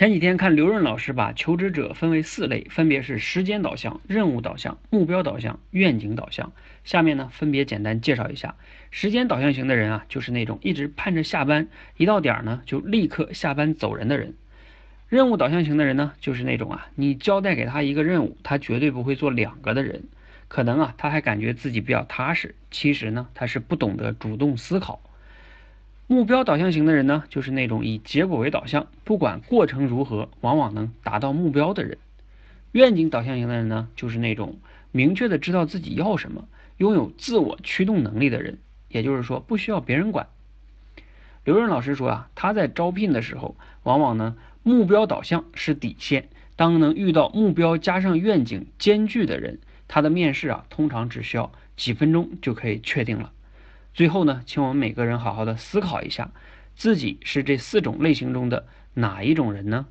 前几天看刘润老师把求职者分为四类，分别是时间导向、任务导向、目标导向、愿景导向。下面呢，分别简单介绍一下。时间导向型的人啊，就是那种一直盼着下班，一到点儿呢就立刻下班走人的人。任务导向型的人呢，就是那种啊，你交代给他一个任务，他绝对不会做两个的人。可能啊，他还感觉自己比较踏实，其实呢，他是不懂得主动思考。目标导向型的人呢，就是那种以结果为导向，不管过程如何，往往能达到目标的人。愿景导向型的人呢，就是那种明确的知道自己要什么，拥有自我驱动能力的人，也就是说不需要别人管。刘润老师说啊，他在招聘的时候，往往呢目标导向是底线，当能遇到目标加上愿景兼具的人，他的面试啊通常只需要几分钟就可以确定了。最后呢，请我们每个人好好的思考一下，自己是这四种类型中的哪一种人呢？